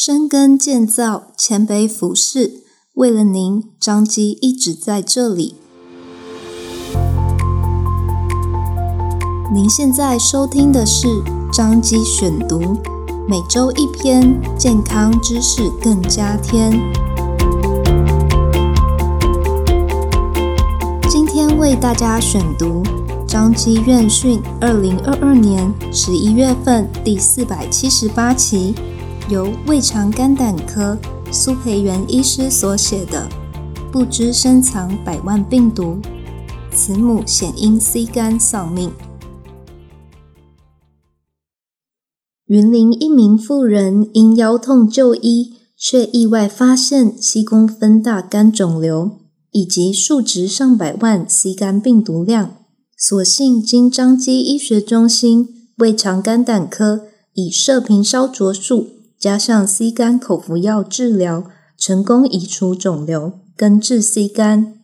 深耕建造，谦卑服侍，为了您，张基一直在这里。您现在收听的是张基选读，每周一篇健康知识更加添。今天为大家选读张基院讯二零二二年十一月份第四百七十八期。由胃肠肝胆科苏培元医师所写的《不知深藏百万病毒，慈母险因 C 肝丧命》。云林一名妇人因腰痛就医，却意外发现七公分大肝肿瘤以及数值上百万 C 肝病毒量，所幸经彰基医学中心胃肠肝胆科以射频烧灼术。加上 C 肝口服药治疗，成功移除肿瘤，根治 C 肝。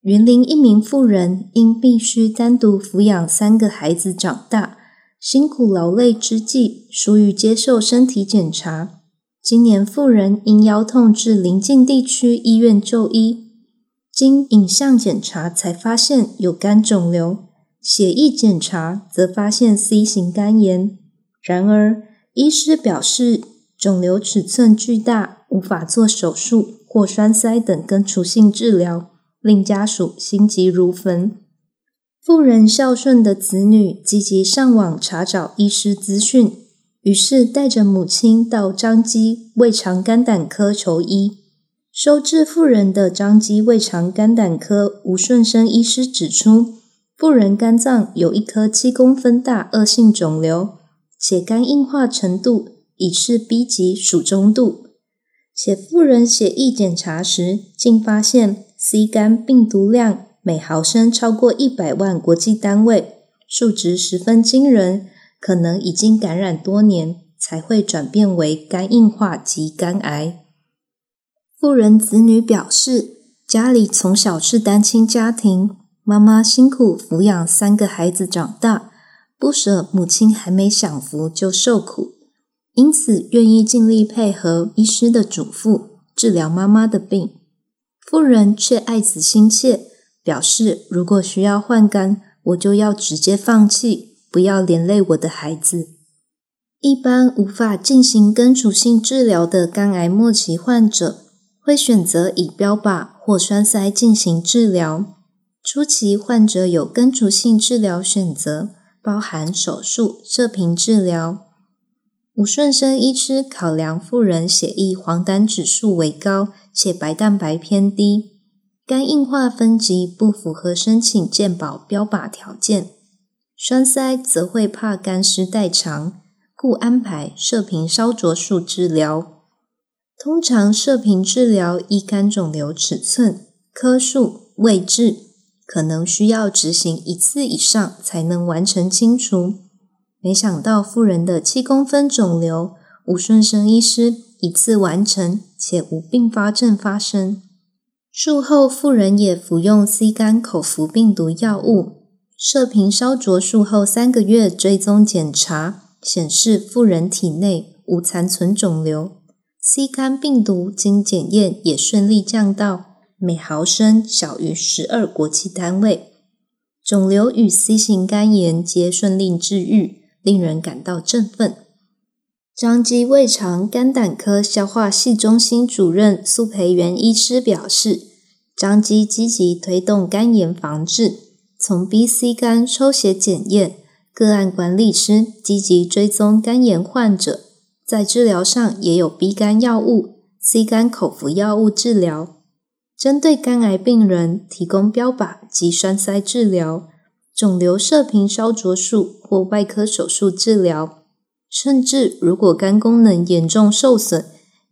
云林一名妇人因必须单独抚养三个孩子长大，辛苦劳累之际，疏于接受身体检查。今年妇人因腰痛至邻近地区医院就医，经影像检查才发现有肝肿瘤，血液检查则发现 C 型肝炎。然而，医师表示，肿瘤尺寸巨大，无法做手术或栓塞等根除性治疗，令家属心急如焚。妇人孝顺的子女积极上网查找医师资讯，于是带着母亲到彰基胃肠肝胆科求医。收治妇人的彰基胃肠肝胆科吴顺生医师指出，妇人肝脏有一颗七公分大恶性肿瘤。且肝硬化程度已是 B 级属中度，且妇人血液检查时，竟发现 C 肝病毒量每毫升超过一百万国际单位，数值十分惊人，可能已经感染多年才会转变为肝硬化及肝癌。妇人子女表示，家里从小是单亲家庭，妈妈辛苦抚养三个孩子长大。不舍母亲还没享福就受苦，因此愿意尽力配合医师的嘱咐治疗妈妈的病。妇人却爱子心切，表示如果需要换肝，我就要直接放弃，不要连累我的孩子。一般无法进行根除性治疗的肝癌末期患者，会选择以标靶或栓塞进行治疗。初期患者有根除性治疗选择。包含手术、射频治疗。吴顺生医师考量妇人血液黄疸指数为高，且白蛋白偏低，肝硬化分级不符合申请健保标靶条件。栓塞则会怕干尸代偿，故安排射频烧灼术治疗。通常射频治疗依肝肿瘤尺寸、颗数、位置。可能需要执行一次以上才能完成清除。没想到妇人的七公分肿瘤，吴顺生医师一次完成，且无并发症发生。术后，妇人也服用 C 肝口服病毒药物。射频烧灼术后三个月追踪检查显示，妇人体内无残存肿瘤，C 肝病毒经检验也顺利降到。每毫升小于十二国际单位，肿瘤与 C 型肝炎皆顺利治愈，令人感到振奋。彰基胃肠肝胆科消化系中心主任苏培元医师表示，彰基积极推动肝炎防治，从 B、C 肝抽血检验，个案管理师积极追踪肝炎患者，在治疗上也有 B 肝药物、C 肝口服药物治疗。针对肝癌病人提供标靶及栓塞治疗、肿瘤射频烧灼术或外科手术治疗，甚至如果肝功能严重受损，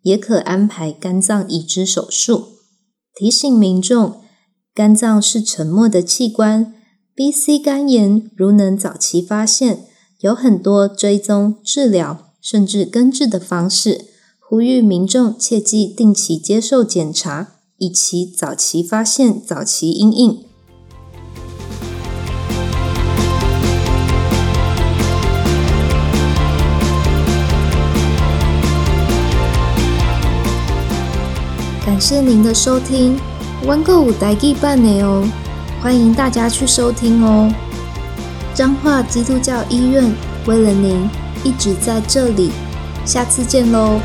也可安排肝脏移植手术。提醒民众，肝脏是沉默的器官，B、C 肝炎如能早期发现，有很多追踪、治疗甚至根治的方式。呼吁民众切记定期接受检查。以及早期发现、早期阴影。感谢您的收听，玩个五代记半年哦，欢迎大家去收听哦。彰化基督教医院为了您一直在这里，下次见喽。